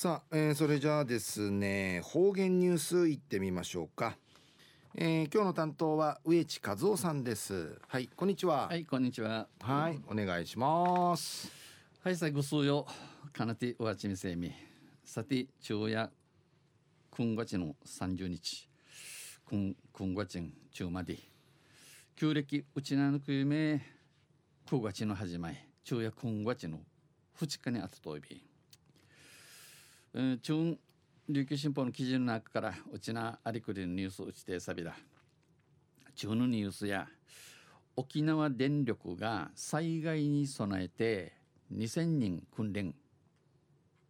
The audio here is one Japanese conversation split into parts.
さあ、えー、それじゃあですね方言ニュースいってみましょうか、えー、今日の担当は植地和夫さんです。はいこんにちは。はいこんにちは。はいお願いします。はいさいご数よかなておわちみせみさて昼夜今月の30日。今今月中まで。旧暦うちなぬくゆめ9月の始まり。昼夜今月の2日にあたといび中琉球新報の記事の中からうちなありくりのニュースうちてさびだ。中のニュースや沖縄電力が災害に備えて2000人訓練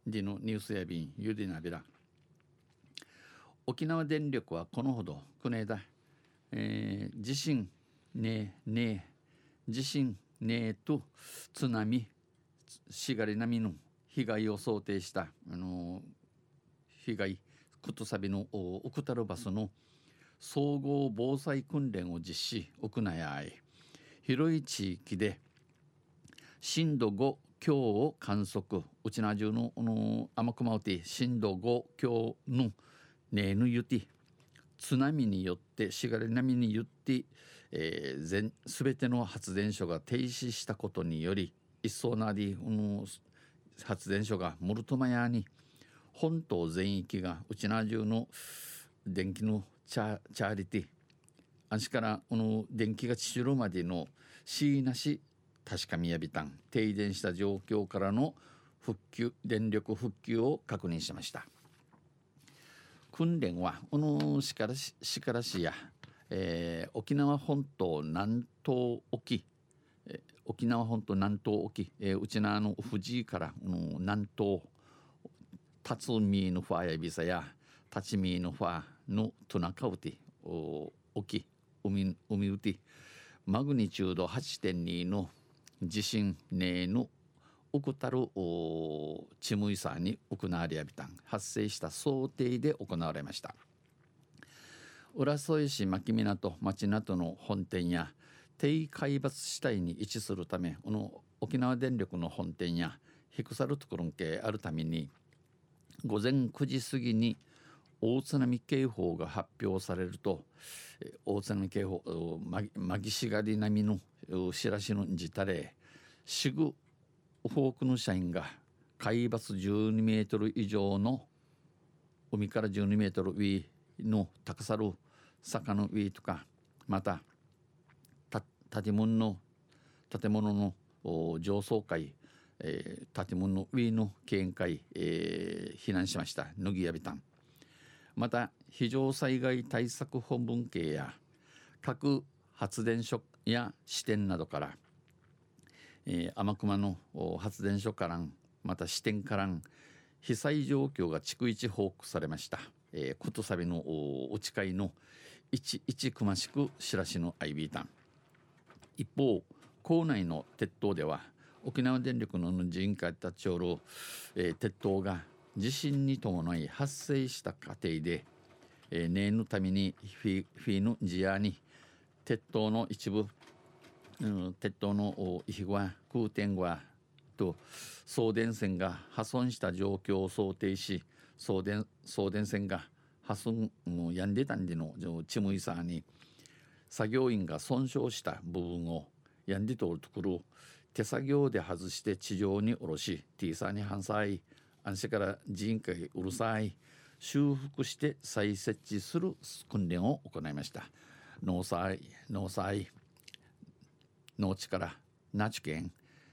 でのニュースやびんゆりなびら沖縄電力はこのほどくねだ、えー、地震ねえねえ地震ねえと津波しがり波の被害を想定したあの被害くとさびのウクタルバスの総合防災訓練を実施屋内。やい広い地域で震度5強を観測。うちな中のの天熊うて震度5強のねぬゆて津波によってしがれ波によって、えー、全全ての発電所が停止したことにより一層なり、うん、発電所がモルトマヤに本島全域がうちな中の電気のチャチャーリティあしからこの電気が散るまでのしなし確かみやびたん停電した状況からの復旧電力復旧を確認しました。訓練はこのしからししからしや、えー、沖縄本島南東沖沖縄本島南東沖、えー、うちなの藤井から、うん、南東辰巳のファやびさや立ち見のファのトナカウティ沖海海うてマグニチュード8.2の地震ねのウクタルチムイサーに行われやびたん発生した想定で行われました。浦添市牧港町港の本店や低海抜地帯に位置するためこの沖縄電力の本店やヒクサルトクルン系あるために午前9時過ぎに大津波警報が発表されると大津波警報まぎしがり並みの知らしのじたれしぐ多くの社員が海抜12メートル以上の海から12メートル上の高さる坂の上とかまた建物の建物の上層階、えー、建物の上の見解、えー、避難しました。乃木やびたんまた非常災害対策本文系や各発電所や支店などから、えー、天熊の発電所からんまた支店からん被災状況が逐一報告されました、えー、ことさびのお誓いの一一くましく知らしのアイビータン一方校内の鉄塔では沖縄電力の人家立ち寄る、えー、鉄塔が地震に伴い発生した過程で、えー、念のためにフィフィのジアに鉄塔の一部、うん、鉄塔の石は空転はと送電線が破損した状況を想定し送電送電線が破損やんでたんでのチムイサーに作業員が損傷した部分をやんで通るところ手作業で外して地上に下ろし T サーに反対安心から人海うるさい修復して再設置する訓練を行いました。農災農災農地から那智県、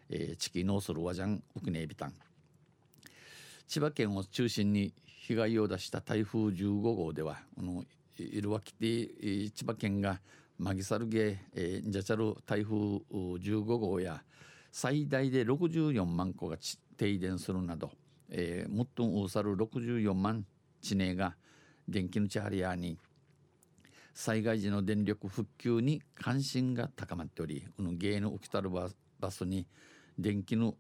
えー、地域農する和ジャンウクネビタン千葉県を中心に被害を出した台風15号ではこのいるわきて千葉県がマギサルゲ、えー、ジャチャル台風15号や最大で64万戸が停電するなど、えー、もっとうさる64万地名が電気のチャーリアに災害時の電力復旧に関心が高まっておりこの芸の起きたるバスに電気の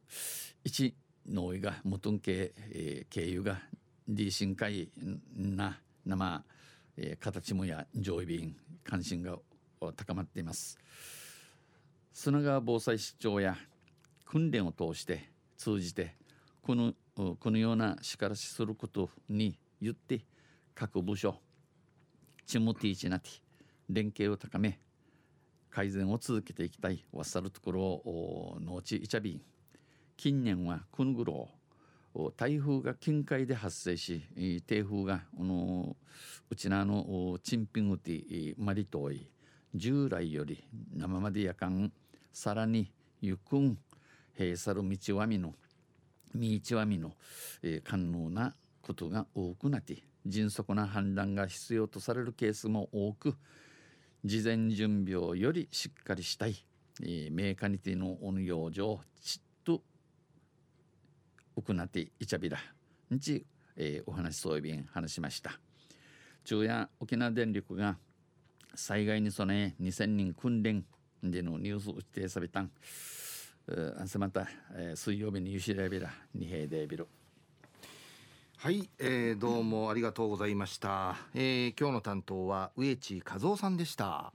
一のいが元んけ、えー、経由が D 深海な生、えー、形もや上位便関心が高まっています。砂川防災市長や訓練を通して通じてこのこのようなしからしすることに言って各部署チムティーチナティ連携を高め改善を続けていきたいわっさるところを農地イチャビン近年はくんぐろ台風が近海で発生し低風がうちなのチンピングティマリトイ従来より生までやかんさらにゆくん閉鎖る道はみの道はみの、え、可能なことが多くなって迅速な判断が必要とされるケースも多く事前準備をよりしっかりしたい、えー、メーカニティの運用上ちっと行っていちゃびらんち、えー、お話そういびん話しました。昼夜沖縄電力が災害に備え2000人訓練でのニュースを指定されたん。あせまた、えー、水曜日にゆしらびら二平でビルはい、えー、どうもありがとうございました、えー、今日の担当は植地和夫さんでした。